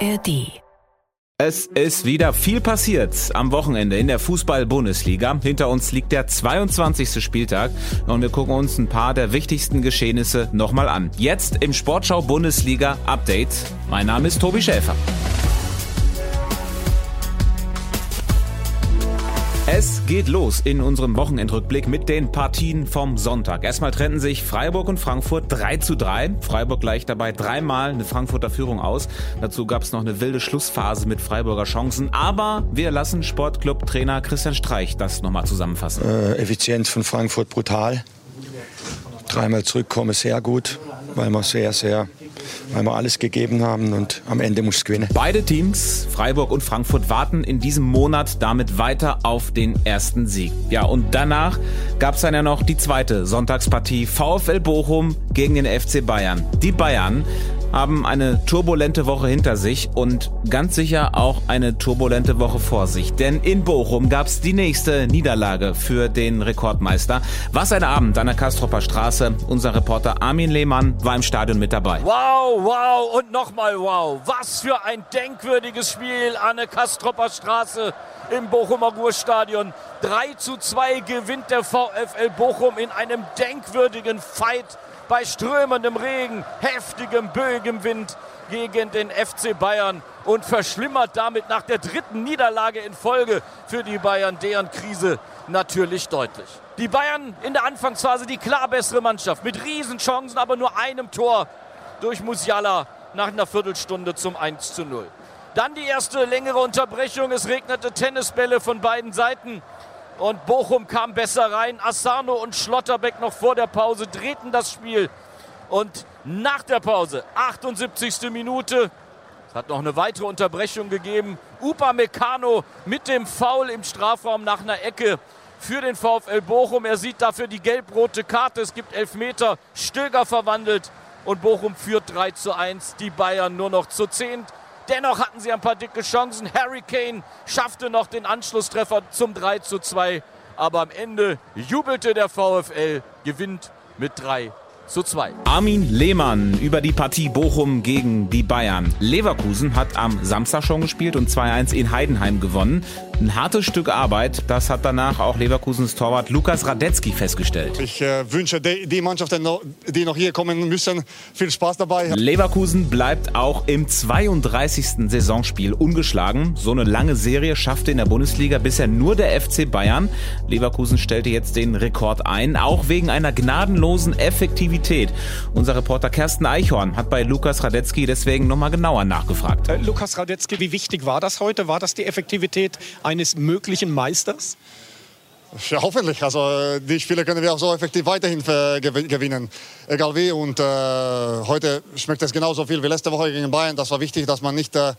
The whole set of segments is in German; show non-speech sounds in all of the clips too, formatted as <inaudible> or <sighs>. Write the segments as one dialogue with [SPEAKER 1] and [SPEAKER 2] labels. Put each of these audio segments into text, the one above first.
[SPEAKER 1] ARD.
[SPEAKER 2] Es ist wieder viel passiert am Wochenende in der Fußball-Bundesliga. Hinter uns liegt der 22. Spieltag und wir gucken uns ein paar der wichtigsten Geschehnisse nochmal an. Jetzt im Sportschau Bundesliga Update. Mein Name ist Tobi Schäfer. Es geht los in unserem Wochenendrückblick mit den Partien vom Sonntag. Erstmal trennten sich Freiburg und Frankfurt 3 zu 3. Freiburg gleich dabei dreimal eine Frankfurter Führung aus. Dazu gab es noch eine wilde Schlussphase mit Freiburger Chancen. Aber wir lassen Sportclub-Trainer Christian Streich das nochmal zusammenfassen.
[SPEAKER 3] Äh, Effizienz von Frankfurt brutal. Dreimal zurückkommen sehr gut, weil wir sehr, sehr weil wir alles gegeben haben und am Ende muss es gewinnen.
[SPEAKER 2] Beide Teams, Freiburg und Frankfurt, warten in diesem Monat damit weiter auf den ersten Sieg. Ja, und danach gab es dann ja noch die zweite Sonntagspartie VfL Bochum gegen den FC Bayern. Die Bayern haben eine turbulente Woche hinter sich und ganz sicher auch eine turbulente Woche vor sich. Denn in Bochum gab es die nächste Niederlage für den Rekordmeister. Was ein Abend an der Kastropper Straße. Unser Reporter Armin Lehmann war im Stadion mit dabei.
[SPEAKER 4] Wow, wow und nochmal wow. Was für ein denkwürdiges Spiel an der Kastropper Straße im Bochumer Ruhrstadion. 3 zu 2 gewinnt der VfL Bochum in einem denkwürdigen Fight bei strömendem Regen, heftigem, böigem Wind gegen den FC Bayern und verschlimmert damit nach der dritten Niederlage in Folge für die Bayern deren Krise natürlich deutlich. Die Bayern in der Anfangsphase die klar bessere Mannschaft mit Riesenchancen, aber nur einem Tor durch Musiala nach einer Viertelstunde zum 1 zu 0. Dann die erste längere Unterbrechung. Es regnete Tennisbälle von beiden Seiten. Und Bochum kam besser rein. Asano und Schlotterbeck noch vor der Pause drehten das Spiel. Und nach der Pause, 78. Minute, es hat noch eine weitere Unterbrechung gegeben. Upa Meccano mit dem Foul im Strafraum nach einer Ecke für den VfL Bochum. Er sieht dafür die gelb-rote Karte. Es gibt Elfmeter. Stöger verwandelt und Bochum führt 3 zu 1. Die Bayern nur noch zu 10. Dennoch hatten sie ein paar dicke Chancen. Harry Kane schaffte noch den Anschlusstreffer zum 3 zu 2. Aber am Ende jubelte der VfL, gewinnt mit 3 zu 2.
[SPEAKER 2] Armin Lehmann über die Partie Bochum gegen die Bayern. Leverkusen hat am Samstag schon gespielt und 2-1 in Heidenheim gewonnen. Ein hartes Stück Arbeit, das hat danach auch Leverkusens Torwart Lukas Radetzky festgestellt.
[SPEAKER 5] Ich äh, wünsche die, die Mannschaften, die noch hier kommen müssen, viel Spaß dabei.
[SPEAKER 2] Leverkusen bleibt auch im 32. Saisonspiel ungeschlagen. So eine lange Serie schaffte in der Bundesliga bisher nur der FC Bayern. Leverkusen stellte jetzt den Rekord ein, auch wegen einer gnadenlosen Effektivität. Unser Reporter Kersten Eichhorn hat bei Lukas Radetzky deswegen nochmal genauer nachgefragt.
[SPEAKER 6] Äh, Lukas Radetzky, wie wichtig war das heute? War das die Effektivität eines möglichen Meisters?
[SPEAKER 5] Ja, hoffentlich. Also die Spiele können wir auch so effektiv weiterhin gewinnen, egal wie. Und äh, heute schmeckt es genauso viel wie letzte Woche gegen Bayern. Das war wichtig, dass man nicht äh,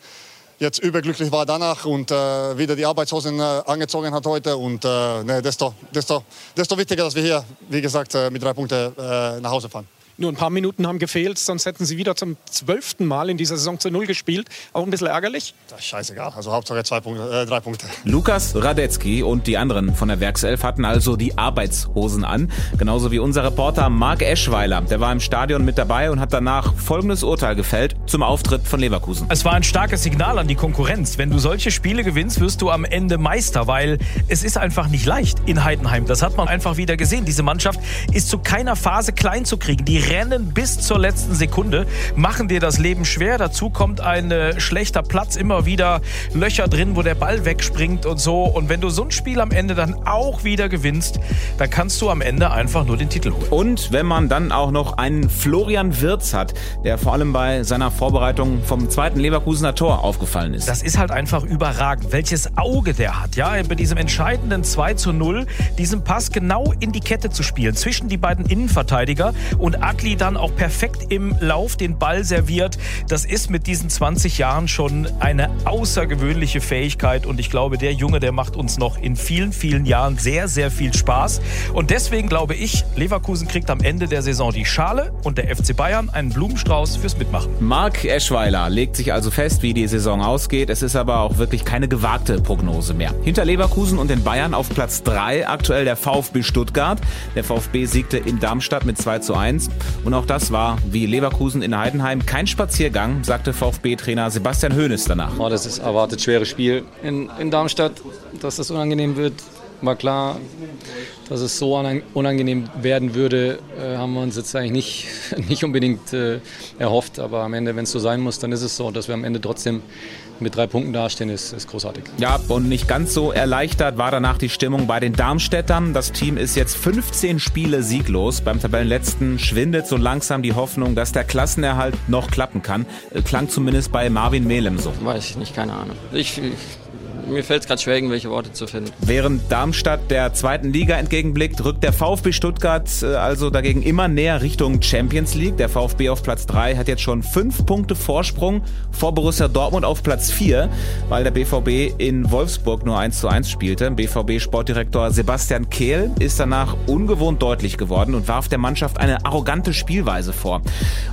[SPEAKER 5] jetzt überglücklich war danach und äh, wieder die Arbeitshosen äh, angezogen hat heute. Und ne, desto, desto, desto wichtiger, dass wir hier, wie gesagt, äh, mit drei Punkten nach Hause fahren.
[SPEAKER 6] Nur ein paar Minuten haben gefehlt, sonst hätten sie wieder zum zwölften Mal in dieser Saison zu Null gespielt. Auch ein bisschen ärgerlich.
[SPEAKER 5] Das ist scheißegal. Also Hauptsache zwei Punkte, äh, drei Punkte.
[SPEAKER 2] Lukas Radetzky und die anderen von der Werkself hatten also die Arbeitshosen an. Genauso wie unser Reporter Marc Eschweiler. Der war im Stadion mit dabei und hat danach folgendes Urteil gefällt zum Auftritt von Leverkusen.
[SPEAKER 7] Es war ein starkes Signal an die Konkurrenz. Wenn du solche Spiele gewinnst, wirst du am Ende Meister, weil es ist einfach nicht leicht in Heidenheim. Das hat man einfach wieder gesehen. Diese Mannschaft ist zu keiner Phase klein zu kriegen. Die rennen bis zur letzten Sekunde, machen dir das Leben schwer. Dazu kommt ein äh, schlechter Platz, immer wieder Löcher drin, wo der Ball wegspringt und so. Und wenn du so ein Spiel am Ende dann auch wieder gewinnst, dann kannst du am Ende einfach nur den Titel holen.
[SPEAKER 2] Und wenn man dann auch noch einen Florian Wirz hat, der vor allem bei seiner Vorbereitung vom zweiten Leverkusener Tor aufgefallen ist.
[SPEAKER 7] Das ist halt einfach überragend, welches Auge der hat, ja, bei diesem entscheidenden 2 zu 0, diesen Pass genau in die Kette zu spielen, zwischen die beiden Innenverteidiger und Adli dann auch perfekt im Lauf den Ball serviert. Das ist mit diesen 20 Jahren schon eine außergewöhnliche Fähigkeit und ich glaube, der Junge, der macht uns noch in vielen, vielen Jahren sehr, sehr viel Spaß. Und deswegen glaube ich, Leverkusen kriegt am Ende der Saison die Schale und der FC Bayern einen Blumenstrauß fürs Mitmachen.
[SPEAKER 2] Marc Eschweiler legt sich also fest, wie die Saison ausgeht. Es ist aber auch wirklich keine gewagte Prognose mehr. Hinter Leverkusen und den Bayern auf Platz 3 aktuell der VfB Stuttgart. Der VfB siegte in Darmstadt mit 2 zu 1. Und auch das war, wie Leverkusen in Heidenheim, kein Spaziergang, sagte VfB-Trainer Sebastian Hoeneß danach.
[SPEAKER 1] Oh, das ist erwartet schweres Spiel in, in Darmstadt, dass das unangenehm wird. War klar, dass es so unangenehm werden würde, äh, haben wir uns jetzt eigentlich nicht, <laughs> nicht unbedingt äh, erhofft. Aber am Ende, wenn es so sein muss, dann ist es so. Dass wir am Ende trotzdem mit drei Punkten dastehen, ist, ist großartig.
[SPEAKER 2] Ja, und nicht ganz so erleichtert war danach die Stimmung bei den Darmstädtern. Das Team ist jetzt 15 Spiele sieglos. Beim Tabellenletzten schwindet so langsam die Hoffnung, dass der Klassenerhalt noch klappen kann. Äh, klang zumindest bei Marvin Melem so.
[SPEAKER 8] Weiß ich nicht, keine Ahnung. Ich, ich mir fällt es gerade schwer, irgendwelche Worte zu finden.
[SPEAKER 2] Während Darmstadt der zweiten Liga entgegenblickt, rückt der VfB Stuttgart äh, also dagegen immer näher Richtung Champions League. Der VfB auf Platz 3 hat jetzt schon fünf Punkte Vorsprung vor Borussia Dortmund auf Platz 4, weil der BVB in Wolfsburg nur 1 zu 1 spielte. BVB-Sportdirektor Sebastian Kehl ist danach ungewohnt deutlich geworden und warf der Mannschaft eine arrogante Spielweise vor.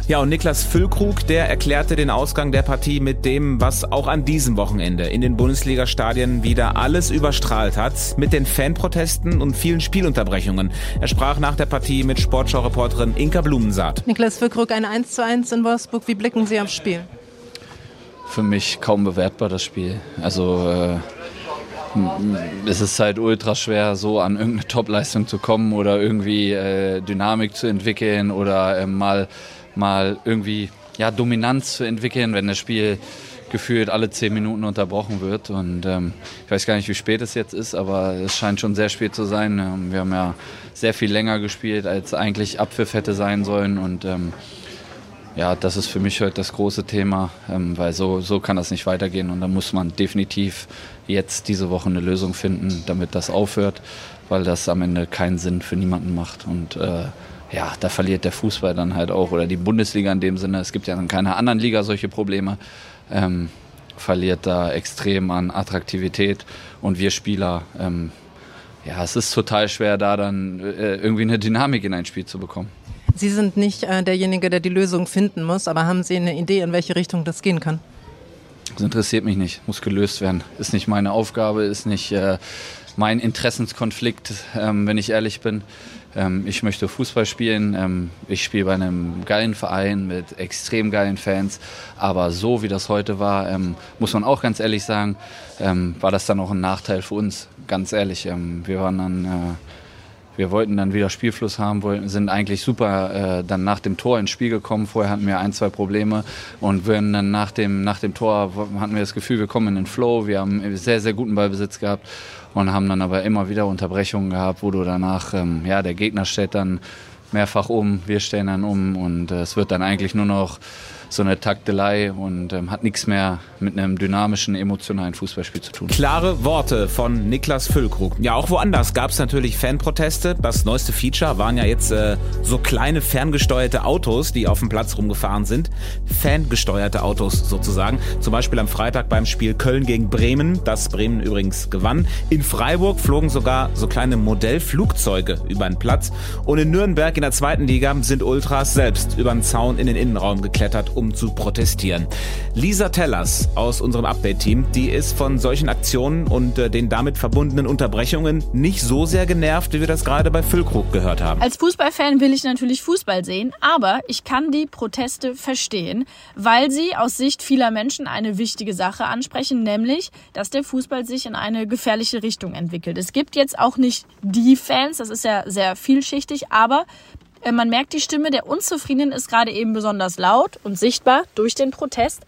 [SPEAKER 2] Ja, und Niklas Füllkrug, der erklärte den Ausgang der Partie mit dem, was auch an diesem Wochenende in den Bundesliga-Stadien Stadien wieder alles überstrahlt hat, mit den Fanprotesten und vielen Spielunterbrechungen. Er sprach nach der Partie mit Sportschau-Reporterin Inka Blumensaat.
[SPEAKER 9] Niklas Füllkrug, ein 1 zu 1 in Wolfsburg. Wie blicken Sie aufs Spiel?
[SPEAKER 10] Für mich kaum bewertbar, das Spiel. Also äh, es ist halt ultra schwer, so an irgendeine Topleistung zu kommen oder irgendwie äh, Dynamik zu entwickeln oder äh, mal, mal irgendwie ja, Dominanz zu entwickeln, wenn das Spiel gefühlt alle zehn Minuten unterbrochen wird. Und ähm, ich weiß gar nicht, wie spät es jetzt ist, aber es scheint schon sehr spät zu sein. Ähm, wir haben ja sehr viel länger gespielt, als eigentlich Abpfiff hätte sein sollen. Und ähm, ja, das ist für mich heute das große Thema, ähm, weil so, so kann das nicht weitergehen. Und da muss man definitiv jetzt diese Woche eine Lösung finden, damit das aufhört, weil das am Ende keinen Sinn für niemanden macht. Und äh, ja, da verliert der Fußball dann halt auch oder die Bundesliga in dem Sinne. Es gibt ja in keiner anderen Liga solche Probleme ähm, verliert da extrem an Attraktivität und wir Spieler, ähm, ja, es ist total schwer, da dann äh, irgendwie eine Dynamik in ein Spiel zu bekommen.
[SPEAKER 9] Sie sind nicht äh, derjenige, der die Lösung finden muss, aber haben Sie eine Idee, in welche Richtung das gehen kann?
[SPEAKER 10] Das interessiert mich nicht, muss gelöst werden. Ist nicht meine Aufgabe, ist nicht äh, mein Interessenskonflikt, ähm, wenn ich ehrlich bin. Ähm, ich möchte Fußball spielen. Ähm, ich spiele bei einem geilen Verein mit extrem geilen Fans. Aber so wie das heute war, ähm, muss man auch ganz ehrlich sagen, ähm, war das dann auch ein Nachteil für uns. Ganz ehrlich. Ähm, wir waren dann. Äh, wir wollten dann wieder Spielfluss haben, wollten, sind eigentlich super äh, dann nach dem Tor ins Spiel gekommen. Vorher hatten wir ein, zwei Probleme und wir dann nach dem, nach dem Tor hatten wir das Gefühl, wir kommen in den Flow. Wir haben sehr, sehr guten Ballbesitz gehabt und haben dann aber immer wieder Unterbrechungen gehabt, wo du danach, ähm, ja, der Gegner stellt dann mehrfach um, wir stellen dann um und äh, es wird dann eigentlich nur noch so eine Taktelei und ähm, hat nichts mehr mit einem dynamischen, emotionalen Fußballspiel zu tun.
[SPEAKER 2] Klare Worte von Niklas Füllkrug. Ja, auch woanders gab es natürlich Fanproteste. Das neueste Feature waren ja jetzt äh, so kleine ferngesteuerte Autos, die auf dem Platz rumgefahren sind. Fangesteuerte Autos sozusagen. Zum Beispiel am Freitag beim Spiel Köln gegen Bremen, das Bremen übrigens gewann. In Freiburg flogen sogar so kleine Modellflugzeuge über den Platz. Und in Nürnberg in der zweiten Liga sind Ultras selbst über den Zaun in den Innenraum geklettert, um um zu protestieren. Lisa Tellers aus unserem Update-Team, die ist von solchen Aktionen und äh, den damit verbundenen Unterbrechungen nicht so sehr genervt, wie wir das gerade bei Füllkrug gehört haben.
[SPEAKER 11] Als Fußballfan will ich natürlich Fußball sehen, aber ich kann die Proteste verstehen, weil sie aus Sicht vieler Menschen eine wichtige Sache ansprechen, nämlich, dass der Fußball sich in eine gefährliche Richtung entwickelt. Es gibt jetzt auch nicht die Fans, das ist ja sehr vielschichtig, aber man merkt, die Stimme der Unzufriedenen ist gerade eben besonders laut und sichtbar durch den Protest.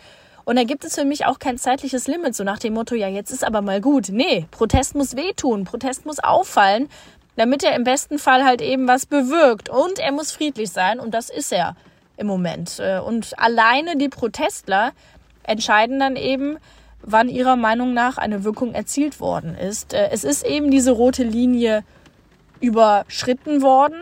[SPEAKER 11] Und da gibt es für mich auch kein zeitliches Limit, so nach dem Motto, ja, jetzt ist aber mal gut. Nee, Protest muss wehtun, Protest muss auffallen, damit er im besten Fall halt eben was bewirkt. Und er muss friedlich sein und das ist er im Moment. Äh, und alleine die Protestler entscheiden dann eben, wann ihrer Meinung nach eine Wirkung erzielt worden ist. Äh, es ist eben diese rote Linie überschritten worden.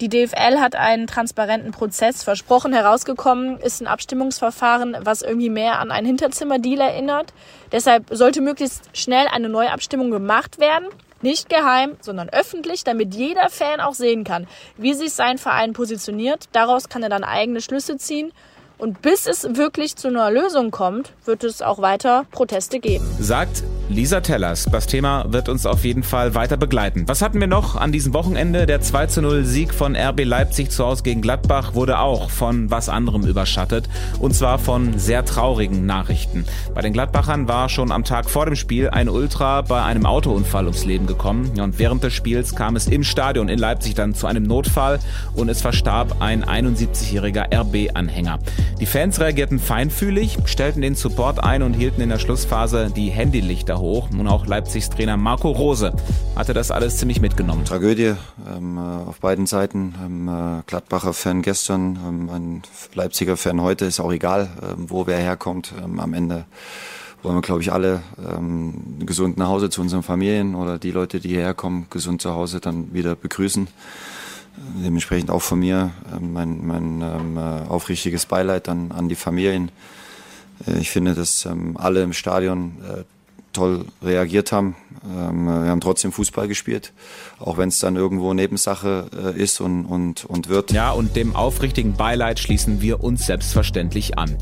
[SPEAKER 11] Die DFL hat einen transparenten Prozess versprochen. Herausgekommen ist ein Abstimmungsverfahren, was irgendwie mehr an einen Hinterzimmerdeal erinnert. Deshalb sollte möglichst schnell eine neue Abstimmung gemacht werden. Nicht geheim, sondern öffentlich, damit jeder Fan auch sehen kann, wie sich sein Verein positioniert. Daraus kann er dann eigene Schlüsse ziehen und bis es wirklich zu einer Lösung kommt, wird es auch weiter Proteste geben.
[SPEAKER 2] Sagt Lisa Tellers. Das Thema wird uns auf jeden Fall weiter begleiten. Was hatten wir noch an diesem Wochenende? Der 2 zu 0 Sieg von RB Leipzig zu Hause gegen Gladbach wurde auch von was anderem überschattet. Und zwar von sehr traurigen Nachrichten. Bei den Gladbachern war schon am Tag vor dem Spiel ein Ultra bei einem Autounfall ums Leben gekommen. Und während des Spiels kam es im Stadion in Leipzig dann zu einem Notfall und es verstarb ein 71-jähriger RB-Anhänger. Die Fans reagierten feinfühlig, stellten den Support ein und hielten in der Schlussphase die Handylichter hoch. Und auch Leipzigs Trainer Marco Rose hatte das alles ziemlich mitgenommen.
[SPEAKER 12] Tragödie ähm, äh, auf beiden Seiten. Ähm, äh, Gladbacher Fan gestern, ähm, ein Leipziger Fan heute, ist auch egal, ähm, wo wer herkommt. Ähm, am Ende wollen wir, glaube ich, alle ähm, gesund nach Hause zu unseren Familien oder die Leute, die hierher kommen, gesund zu Hause dann wieder begrüßen. Dementsprechend auch von mir mein, mein äh, aufrichtiges Beileid dann an die Familien. ich finde, dass alle im Stadion toll reagiert haben. Ähm, wir haben trotzdem Fußball gespielt, auch wenn es dann irgendwo Nebensache äh, ist und, und, und wird.
[SPEAKER 2] Ja, und dem aufrichtigen Beileid schließen wir uns selbstverständlich an.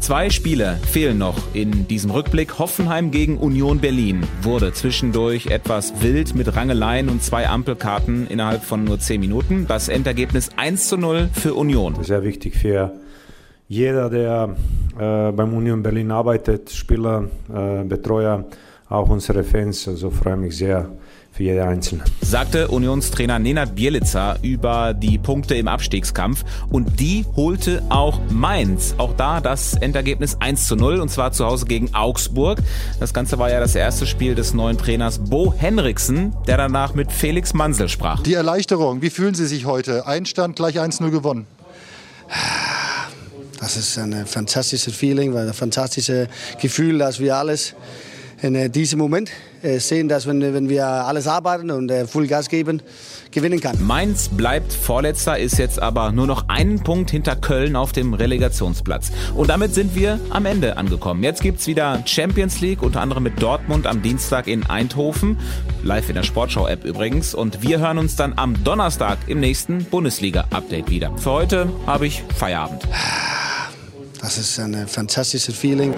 [SPEAKER 2] Zwei Spiele fehlen noch in diesem Rückblick. Hoffenheim gegen Union Berlin wurde zwischendurch etwas wild mit Rangeleien und zwei Ampelkarten innerhalb von nur zehn Minuten. Das Endergebnis 1 zu 0 für Union.
[SPEAKER 13] Sehr wichtig für jeder, der äh, beim Union Berlin arbeitet, Spieler, äh, Betreuer, auch unsere Fans. Also freue mich sehr für jede Einzelne.
[SPEAKER 2] Sagte Unionstrainer Nenad Bielica über die Punkte im Abstiegskampf und die holte auch Mainz. Auch da das Endergebnis 1 zu 0 und zwar zu Hause gegen Augsburg. Das Ganze war ja das erste Spiel des neuen Trainers Bo Henriksen, der danach mit Felix Mansel sprach.
[SPEAKER 14] Die Erleichterung, wie fühlen Sie sich heute? Einstand gleich 1-0 gewonnen.
[SPEAKER 15] Das ist ein fantastisches Feeling, ein fantastisches Gefühl, dass wir alles in äh, diesem Moment äh, sehen, dass wenn, wenn wir alles arbeiten und äh, Gas geben, gewinnen kann.
[SPEAKER 2] Mainz bleibt Vorletzter, ist jetzt aber nur noch einen Punkt hinter Köln auf dem Relegationsplatz. Und damit sind wir am Ende angekommen. Jetzt gibt es wieder Champions League, unter anderem mit Dortmund am Dienstag in Eindhoven. Live in der Sportschau-App übrigens. Und wir hören uns dann am Donnerstag im nächsten Bundesliga-Update wieder. Für heute habe ich Feierabend. <sighs>
[SPEAKER 15] Das ist ein fantastisches Feeling.